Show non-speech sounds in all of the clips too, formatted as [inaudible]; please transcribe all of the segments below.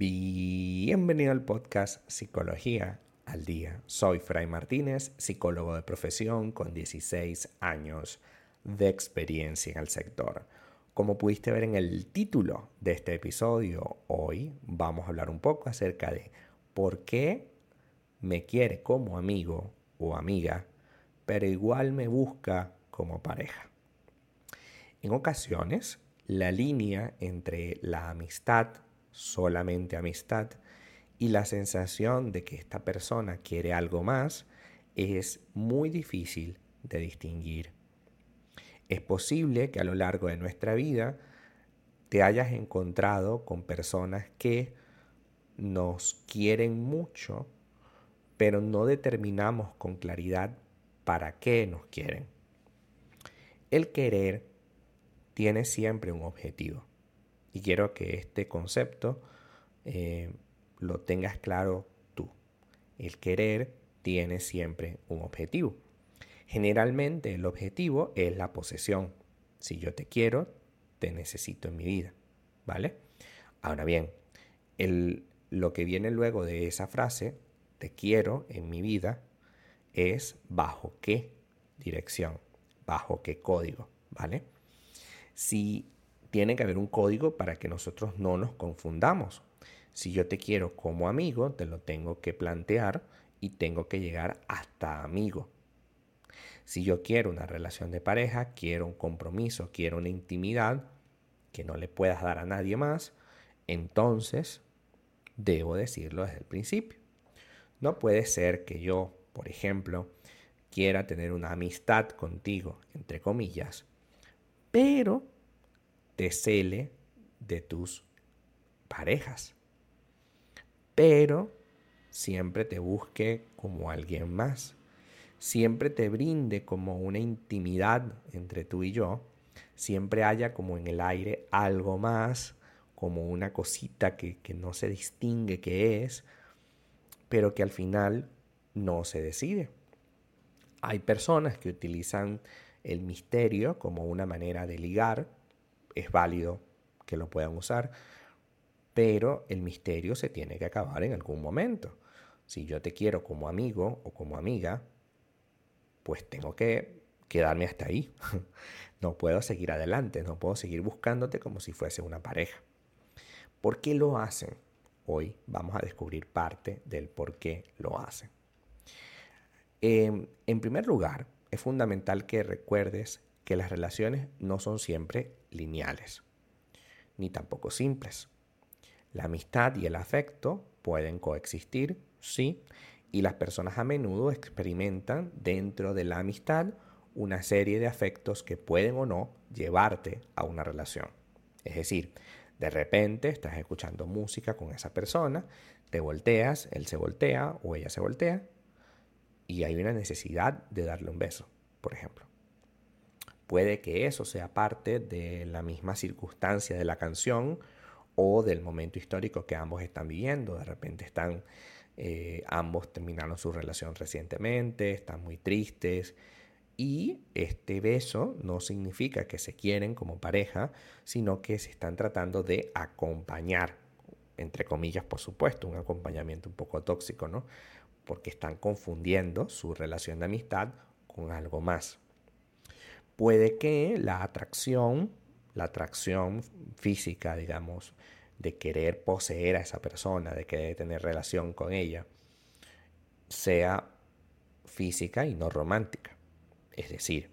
Bienvenido al podcast Psicología al Día. Soy Fray Martínez, psicólogo de profesión con 16 años de experiencia en el sector. Como pudiste ver en el título de este episodio, hoy vamos a hablar un poco acerca de por qué me quiere como amigo o amiga, pero igual me busca como pareja. En ocasiones, la línea entre la amistad solamente amistad y la sensación de que esta persona quiere algo más es muy difícil de distinguir. Es posible que a lo largo de nuestra vida te hayas encontrado con personas que nos quieren mucho, pero no determinamos con claridad para qué nos quieren. El querer tiene siempre un objetivo. Y quiero que este concepto eh, lo tengas claro tú. El querer tiene siempre un objetivo. Generalmente el objetivo es la posesión. Si yo te quiero, te necesito en mi vida. ¿Vale? Ahora bien, el, lo que viene luego de esa frase, te quiero en mi vida, es bajo qué dirección, bajo qué código. ¿Vale? Si tiene que haber un código para que nosotros no nos confundamos. Si yo te quiero como amigo, te lo tengo que plantear y tengo que llegar hasta amigo. Si yo quiero una relación de pareja, quiero un compromiso, quiero una intimidad que no le puedas dar a nadie más, entonces debo decirlo desde el principio. No puede ser que yo, por ejemplo, quiera tener una amistad contigo, entre comillas, pero te cele de tus parejas. Pero siempre te busque como alguien más. Siempre te brinde como una intimidad entre tú y yo. Siempre haya como en el aire algo más, como una cosita que, que no se distingue qué es, pero que al final no se decide. Hay personas que utilizan el misterio como una manera de ligar es válido que lo puedan usar, pero el misterio se tiene que acabar en algún momento. Si yo te quiero como amigo o como amiga, pues tengo que quedarme hasta ahí. [laughs] No puedo seguir adelante, no puedo seguir buscándote como si fuese una pareja. ¿Por qué lo hacen? Hoy vamos a descubrir parte del por qué lo hacen. Em, en primer lugar, es fundamental que recuerdes que las relaciones no son siempre lineales, ni tampoco simples. La amistad y el afecto pueden coexistir, sí, y las personas a menudo experimentan dentro de la amistad una serie de afectos que pueden o no llevarte a una relación. Es decir, de repente estás escuchando música con esa persona, te volteas, él se voltea o ella se voltea y hay una necesidad de darle un beso, por ejemplo. Puede que eso sea parte de la misma circunstancia de la canción o del momento histórico que ambos están viviendo. De repente están, eh, ambos terminaron su relación recientemente, están muy tristes. Y este beso no significa que se quieren como pareja, sino que se están tratando de acompañar, entre comillas, por supuesto, un acompañamiento un poco tóxico, ¿no? Porque están confundiendo su relación de amistad con algo más puede que la atracción, la atracción física, digamos, de querer poseer a esa persona, de querer tener relación con ella, sea física y no romántica. Es decir,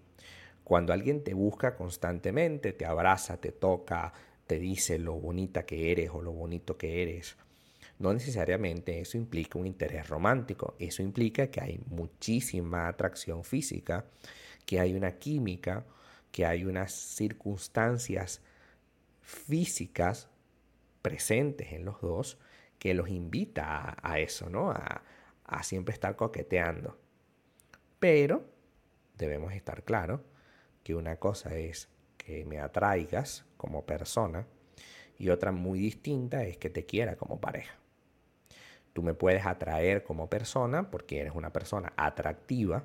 cuando alguien te busca constantemente, te abraza, te toca, te dice lo bonita que eres o lo bonito que eres, no necesariamente eso implica un interés romántico, eso implica que hay muchísima atracción física que hay una química, que hay unas circunstancias físicas presentes en los dos que los invita a, eso, ¿no? A, a siempre estar coqueteando. Pero debemos estar claros que una cosa es que me atraigas como persona y otra muy distinta es que te quiera como pareja. Tú me puedes atraer como persona porque eres una persona atractiva,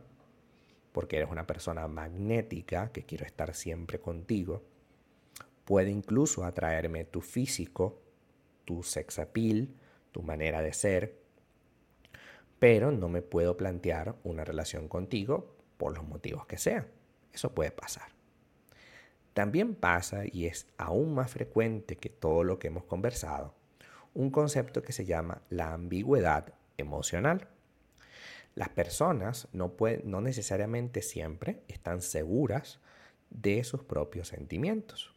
porque eres una persona magnética, que quiero estar siempre contigo. Puede incluso atraerme tu físico, tu sex appeal, tu manera de ser, pero no me puedo plantear una relación contigo por los motivos que sean. Eso puede pasar. También pasa, y es aún más frecuente que todo lo que hemos conversado, un concepto que se llama la ambigüedad emocional. Las personas no, no necesariamente siempre están seguras de sus propios sentimientos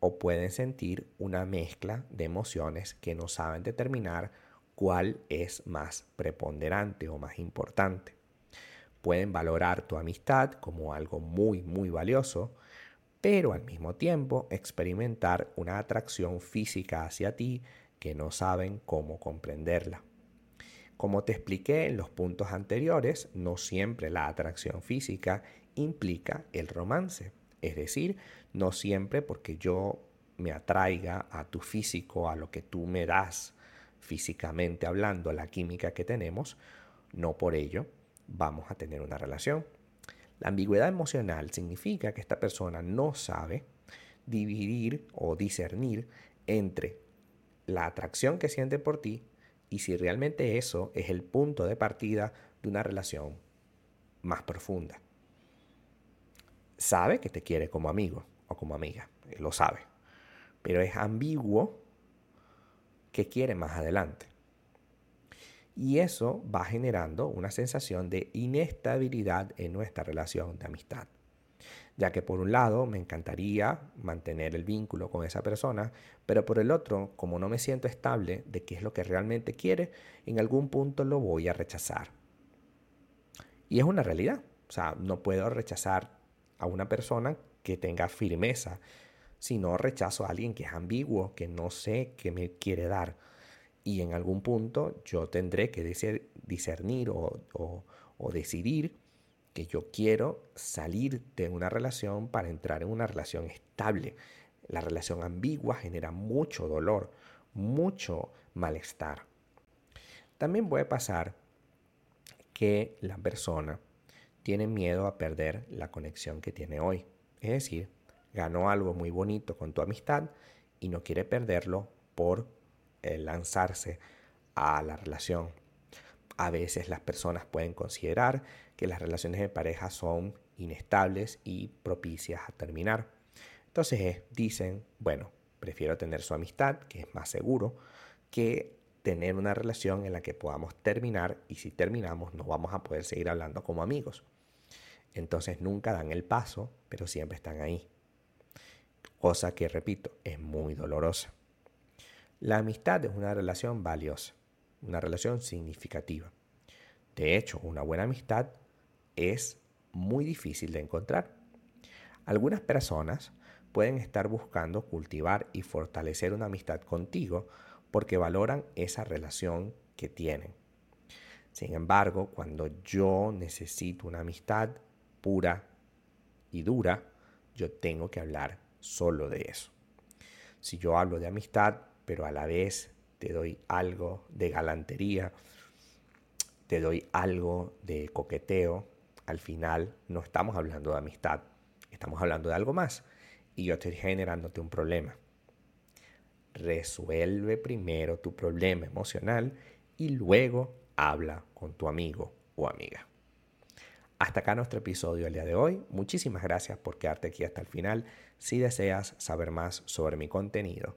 o pueden sentir una mezcla de emociones que no saben determinar cuál es más preponderante o más importante. Pueden valorar tu amistad como algo muy, muy valioso, pero al mismo tiempo experimentar una atracción física hacia ti que no saben cómo comprenderla. Como te expliqué en los puntos anteriores, no siempre la atracción física implica el romance. Es decir, no siempre porque yo me atraiga a tu físico, a lo que tú me das físicamente hablando, a la química que tenemos, no por ello vamos a tener una relación. La ambigüedad emocional significa que esta persona no sabe dividir o discernir entre la atracción que siente por ti y si realmente eso es el punto de partida de una relación más profunda. Sabe que te quiere como amigo o como amiga, lo sabe, pero es ambiguo que quiere más adelante. Y eso va generando una sensación de inestabilidad en nuestra relación de amistad. Ya que por un lado me encantaría mantener el vínculo con esa persona, pero por el otro, como no me siento estable de qué es lo que realmente quiere, en algún punto lo voy a rechazar. Y es una realidad. O sea, no puedo rechazar a una persona que tenga firmeza, sino rechazo a alguien que es ambiguo, que no sé qué me quiere dar y en algún punto yo tendré que discernir o, decidir que yo quiero salir de una relación para entrar en una relación estable. La relación ambigua genera mucho dolor, mucho malestar. También puede pasar que la persona tiene miedo a perder la conexión que tiene hoy. Es decir, ganó algo muy bonito con tu amistad y no quiere perderlo por lanzarse a la relación. A veces las personas pueden considerar que las relaciones de pareja son inestables y propicias a terminar. Entonces dicen, bueno, prefiero tener su amistad, que es más seguro, que tener una relación en la que podamos terminar y si terminamos no vamos a poder seguir hablando como amigos. Entonces nunca dan el paso, pero siempre están ahí. Cosa que, repito, es muy dolorosa. La amistad es una relación valiosa, una relación significativa. De hecho, una buena amistad es muy difícil de encontrar. Algunas personas pueden estar buscando cultivar y fortalecer una amistad contigo porque valoran esa relación que tienen. Sin embargo, cuando yo necesito una amistad pura y dura, yo tengo que hablar solo de eso. Si yo hablo de amistad, pero a la vez te doy algo de galantería, te doy algo de coqueteo. Al final no estamos hablando de amistad, estamos hablando de algo más y yo estoy generándote un problema. Resuelve primero tu problema emocional y luego habla con tu amigo o amiga. Hasta acá nuestro episodio el día de hoy. Muchísimas gracias por quedarte aquí hasta el final. Si deseas saber más sobre mi contenido,